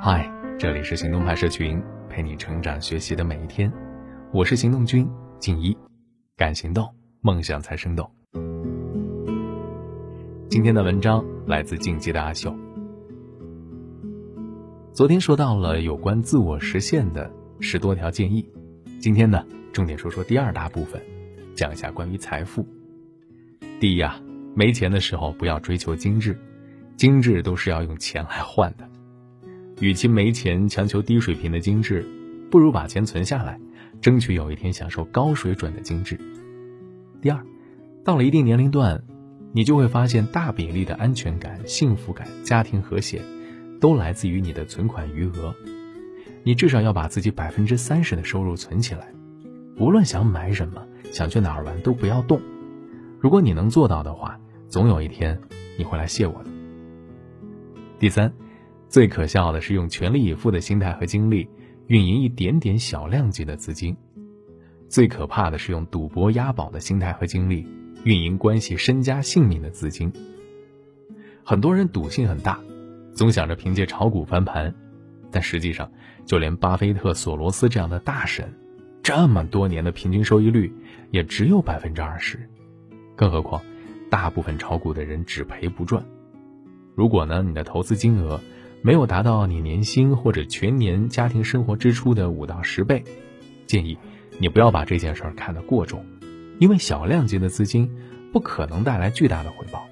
嗨，这里是行动派社群，陪你成长学习的每一天。我是行动君静一，敢行动，梦想才生动。今天的文章来自进击的阿秀。昨天说到了有关自我实现的十多条建议，今天呢，重点说说第二大部分，讲一下关于财富。第一啊，没钱的时候不要追求精致，精致都是要用钱来换的。与其没钱强求低水平的精致，不如把钱存下来，争取有一天享受高水准的精致。第二，到了一定年龄段，你就会发现大比例的安全感、幸福感、家庭和谐，都来自于你的存款余额。你至少要把自己百分之三十的收入存起来，无论想买什么、想去哪儿玩都不要动。如果你能做到的话，总有一天你会来谢我的。第三。最可笑的是用全力以赴的心态和精力运营一点点小量级的资金，最可怕的是用赌博押宝的心态和精力运营关系身家性命的资金。很多人赌性很大，总想着凭借炒股翻盘，但实际上，就连巴菲特、索罗斯这样的大神，这么多年的平均收益率也只有百分之二十，更何况，大部分炒股的人只赔不赚。如果呢，你的投资金额，没有达到你年薪或者全年家庭生活支出的五到十倍，建议你不要把这件事儿看得过重，因为小量级的资金不可能带来巨大的回报。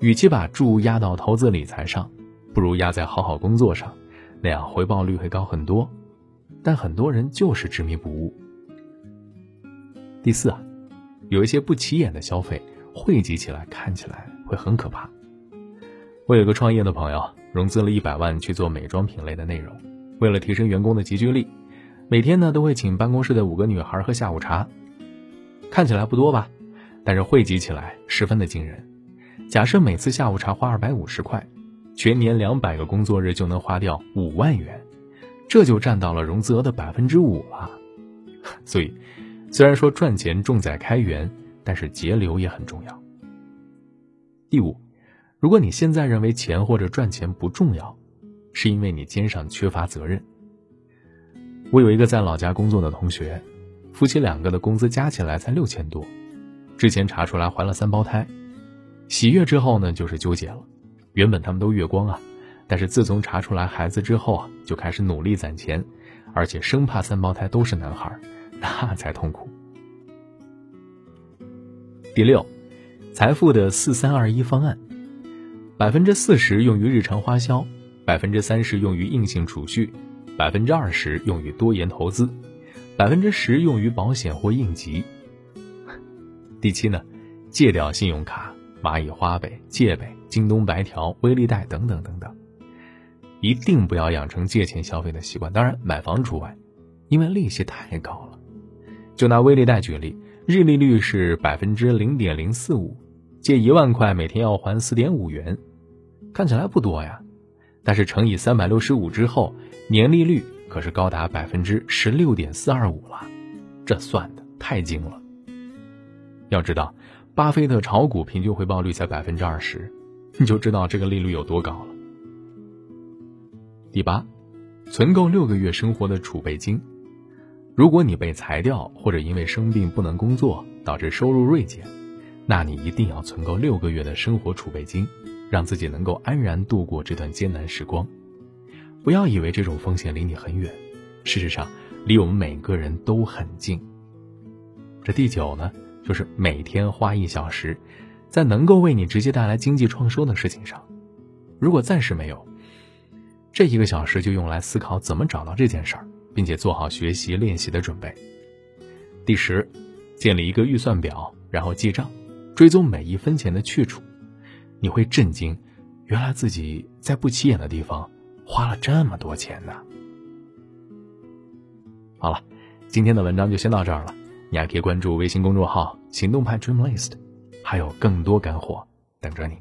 与其把注压到投资理财上，不如压在好好工作上，那样回报率会高很多。但很多人就是执迷不悟。第四啊，有一些不起眼的消费汇集起来看起来会很可怕。我有个创业的朋友。融资了一百万去做美妆品类的内容，为了提升员工的集聚力，每天呢都会请办公室的五个女孩喝下午茶。看起来不多吧，但是汇集起来十分的惊人。假设每次下午茶花二百五十块，全年两百个工作日就能花掉五万元，这就占到了融资额的百分之五了。所以，虽然说赚钱重在开源，但是节流也很重要。第五。如果你现在认为钱或者赚钱不重要，是因为你肩上缺乏责任。我有一个在老家工作的同学，夫妻两个的工资加起来才六千多，之前查出来怀了三胞胎，喜悦之后呢就是纠结了。原本他们都月光啊，但是自从查出来孩子之后啊，就开始努力攒钱，而且生怕三胞胎都是男孩，那才痛苦。第六，财富的四三二一方案。百分之四十用于日常花销，百分之三十用于硬性储蓄，百分之二十用于多元投资，百分之十用于保险或应急。第七呢，戒掉信用卡、蚂蚁花呗、借呗、京东白条、微粒贷等等等等，一定不要养成借钱消费的习惯。当然，买房除外，因为利息太高了。就拿微粒贷举例，日利率是百分之零点零四五，借一万块每天要还四点五元。看起来不多呀，但是乘以三百六十五之后，年利率可是高达百分之十六点四二五了，这算的太精了。要知道，巴菲特炒股平均回报率才百分之二十，你就知道这个利率有多高了。第八，存够六个月生活的储备金。如果你被裁掉或者因为生病不能工作导致收入锐减，那你一定要存够六个月的生活储备金。让自己能够安然度过这段艰难时光，不要以为这种风险离你很远，事实上离我们每个人都很近。这第九呢，就是每天花一小时，在能够为你直接带来经济创收的事情上。如果暂时没有，这一个小时就用来思考怎么找到这件事儿，并且做好学习练习的准备。第十，建立一个预算表，然后记账，追踪每一分钱的去处。你会震惊，原来自己在不起眼的地方花了这么多钱呢。好了，今天的文章就先到这儿了。你还可以关注微信公众号“行动派 Dream List”，还有更多干货等着你。